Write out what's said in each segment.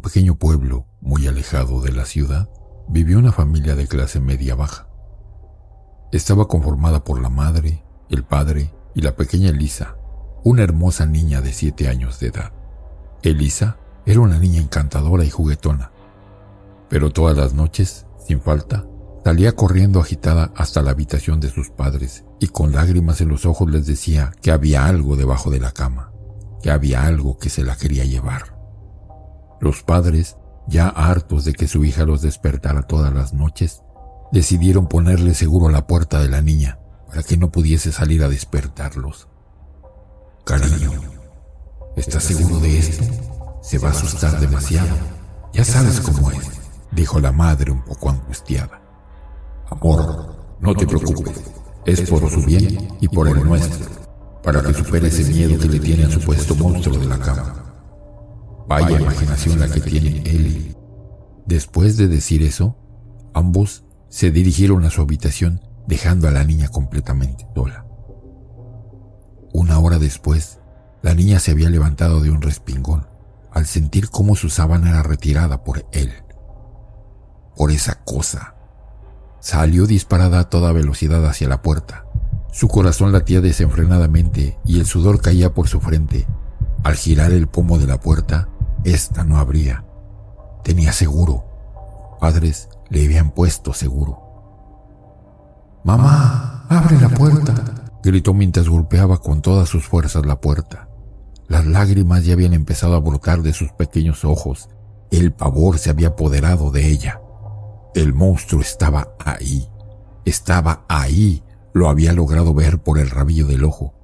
pequeño pueblo, muy alejado de la ciudad, vivió una familia de clase media baja. Estaba conformada por la madre, el padre y la pequeña Elisa, una hermosa niña de siete años de edad. Elisa era una niña encantadora y juguetona, pero todas las noches, sin falta, salía corriendo agitada hasta la habitación de sus padres y con lágrimas en los ojos les decía que había algo debajo de la cama, que había algo que se la quería llevar. Los padres, ya hartos de que su hija los despertara todas las noches, decidieron ponerle seguro a la puerta de la niña para que no pudiese salir a despertarlos. Cariño, ¿estás seguro de esto? Se va a asustar demasiado. Ya sabes cómo es, dijo la madre un poco angustiada. Amor, no te preocupes, es por su bien y por el nuestro, para que supere ese miedo que le tiene al supuesto monstruo de la cama. Vaya imaginación la que tiene él. Después de decir eso, ambos se dirigieron a su habitación dejando a la niña completamente sola. Una hora después, la niña se había levantado de un respingón al sentir cómo su sábana era retirada por él. Por esa cosa. Salió disparada a toda velocidad hacia la puerta. Su corazón latía desenfrenadamente y el sudor caía por su frente. Al girar el pomo de la puerta, esta no abría. Tenía seguro. Padres le habían puesto seguro. Mamá, abre la puerta, gritó mientras golpeaba con todas sus fuerzas la puerta. Las lágrimas ya habían empezado a brotar de sus pequeños ojos. El pavor se había apoderado de ella. El monstruo estaba ahí. Estaba ahí. Lo había logrado ver por el rabillo del ojo.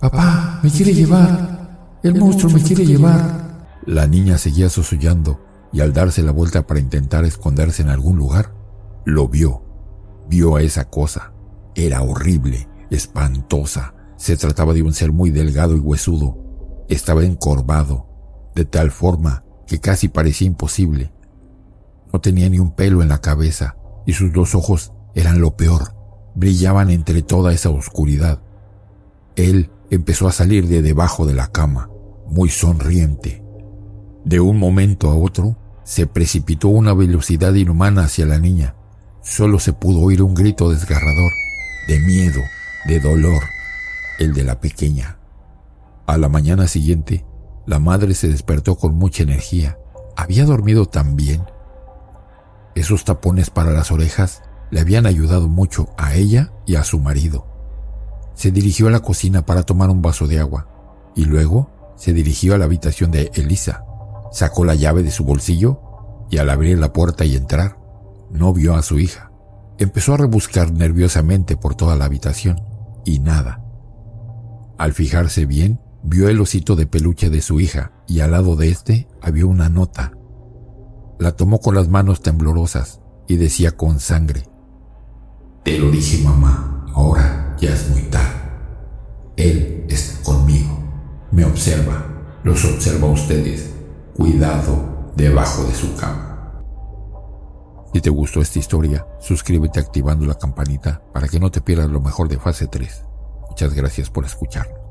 Papá, me quiere llevar. El monstruo me quiere llevar. La niña seguía sosullando y al darse la vuelta para intentar esconderse en algún lugar, lo vio. Vio a esa cosa. Era horrible, espantosa. Se trataba de un ser muy delgado y huesudo. Estaba encorvado, de tal forma que casi parecía imposible. No tenía ni un pelo en la cabeza y sus dos ojos eran lo peor. Brillaban entre toda esa oscuridad. Él empezó a salir de debajo de la cama, muy sonriente. De un momento a otro, se precipitó una velocidad inhumana hacia la niña. Solo se pudo oír un grito desgarrador, de miedo, de dolor, el de la pequeña. A la mañana siguiente, la madre se despertó con mucha energía. Había dormido tan bien. Esos tapones para las orejas le habían ayudado mucho a ella y a su marido. Se dirigió a la cocina para tomar un vaso de agua y luego se dirigió a la habitación de Elisa Sacó la llave de su bolsillo y al abrir la puerta y entrar, no vio a su hija. Empezó a rebuscar nerviosamente por toda la habitación y nada. Al fijarse bien, vio el osito de peluche de su hija y al lado de este había una nota. La tomó con las manos temblorosas y decía con sangre, Te lo dije mamá, ahora ya es muy tarde. Él está conmigo, me observa, los observa a ustedes cuidado debajo de su cama. Si te gustó esta historia, suscríbete activando la campanita para que no te pierdas lo mejor de fase 3. Muchas gracias por escuchar.